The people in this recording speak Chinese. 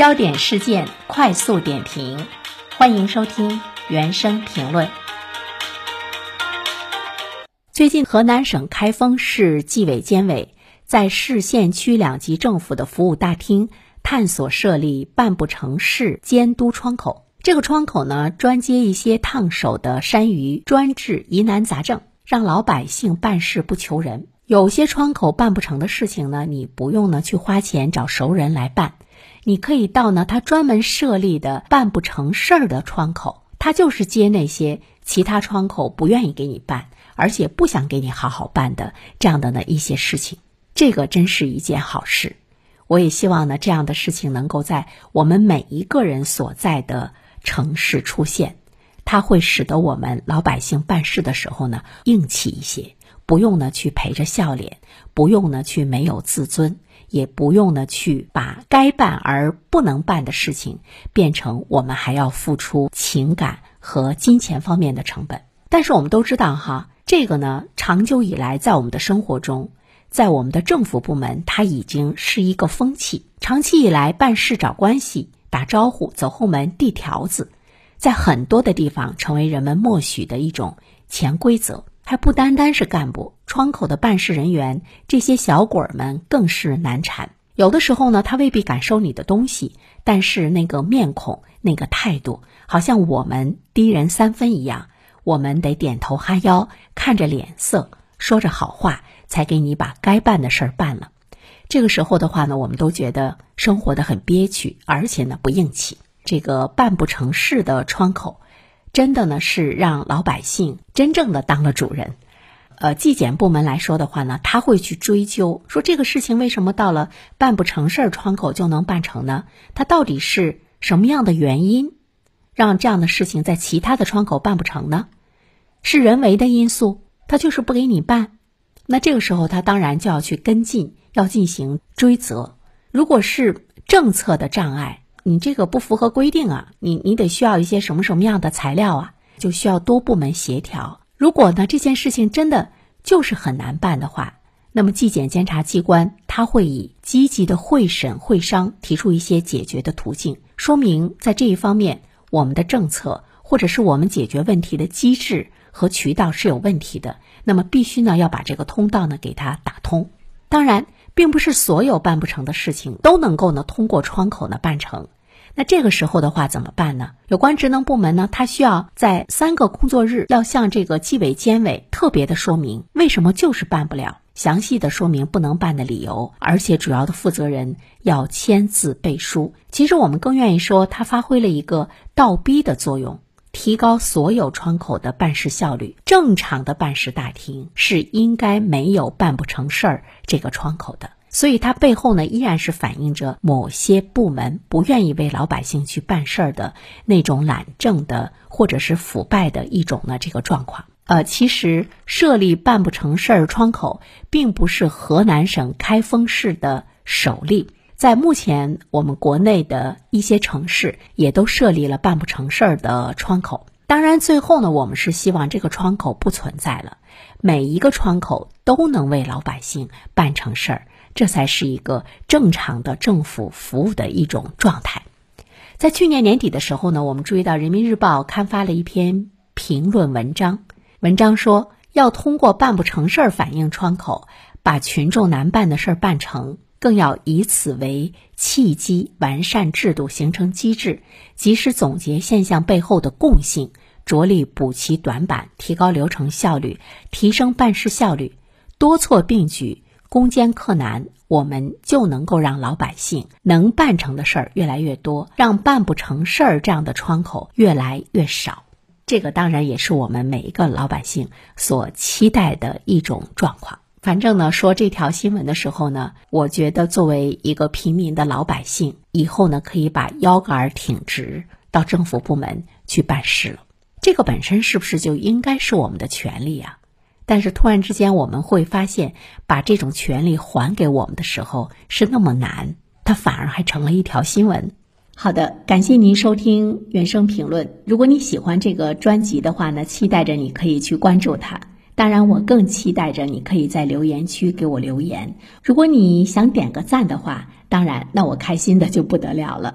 焦点事件快速点评，欢迎收听原声评论。最近，河南省开封市纪委监委在市县区两级政府的服务大厅探索设立办不成事监督窗口。这个窗口呢，专接一些烫手的山芋专治疑难杂症，让老百姓办事不求人。有些窗口办不成的事情呢，你不用呢去花钱找熟人来办，你可以到呢他专门设立的办不成事儿的窗口，他就是接那些其他窗口不愿意给你办，而且不想给你好好办的这样的呢一些事情。这个真是一件好事，我也希望呢这样的事情能够在我们每一个人所在的城市出现，它会使得我们老百姓办事的时候呢硬气一些。不用呢去陪着笑脸，不用呢去没有自尊，也不用呢去把该办而不能办的事情变成我们还要付出情感和金钱方面的成本。但是我们都知道哈，这个呢长久以来在我们的生活中，在我们的政府部门，它已经是一个风气。长期以来，办事找关系、打招呼、走后门、递条子，在很多的地方成为人们默许的一种潜规则。还不单单是干部，窗口的办事人员，这些小鬼儿们更是难缠。有的时候呢，他未必敢收你的东西，但是那个面孔、那个态度，好像我们低人三分一样。我们得点头哈腰，看着脸色，说着好话，才给你把该办的事儿办了。这个时候的话呢，我们都觉得生活的很憋屈，而且呢不硬气。这个办不成事的窗口。真的呢，是让老百姓真正的当了主人。呃，纪检部门来说的话呢，他会去追究，说这个事情为什么到了办不成事儿窗口就能办成呢？它到底是什么样的原因，让这样的事情在其他的窗口办不成呢？是人为的因素，他就是不给你办。那这个时候，他当然就要去跟进，要进行追责。如果是政策的障碍，你这个不符合规定啊！你你得需要一些什么什么样的材料啊？就需要多部门协调。如果呢这件事情真的就是很难办的话，那么纪检监察机关他会以积极的会审会商，提出一些解决的途径，说明在这一方面我们的政策或者是我们解决问题的机制和渠道是有问题的。那么必须呢要把这个通道呢给它打通。当然。并不是所有办不成的事情都能够呢通过窗口呢办成，那这个时候的话怎么办呢？有关职能部门呢，他需要在三个工作日要向这个纪委监委特别的说明为什么就是办不了，详细的说明不能办的理由，而且主要的负责人要签字背书。其实我们更愿意说，他发挥了一个倒逼的作用。提高所有窗口的办事效率，正常的办事大厅是应该没有办不成事儿这个窗口的，所以它背后呢依然是反映着某些部门不愿意为老百姓去办事儿的那种懒政的或者是腐败的一种呢这个状况。呃，其实设立办不成事儿窗口，并不是河南省开封市的首例。在目前，我们国内的一些城市也都设立了办不成事儿的窗口。当然，最后呢，我们是希望这个窗口不存在了，每一个窗口都能为老百姓办成事儿，这才是一个正常的政府服务的一种状态。在去年年底的时候呢，我们注意到《人民日报》刊发了一篇评论文章，文章说要通过办不成事儿反映窗口，把群众难办的事儿办成。更要以此为契机，完善制度，形成机制，及时总结现象背后的共性，着力补齐短板，提高流程效率，提升办事效率。多措并举，攻坚克难，我们就能够让老百姓能办成的事儿越来越多，让办不成事儿这样的窗口越来越少。这个当然也是我们每一个老百姓所期待的一种状况。反正呢，说这条新闻的时候呢，我觉得作为一个平民的老百姓，以后呢可以把腰杆挺直，到政府部门去办事了。这个本身是不是就应该是我们的权利啊？但是突然之间，我们会发现，把这种权利还给我们的时候是那么难，它反而还成了一条新闻。好的，感谢您收听原声评论。如果你喜欢这个专辑的话呢，期待着你可以去关注它。当然，我更期待着你可以在留言区给我留言。如果你想点个赞的话，当然，那我开心的就不得了了。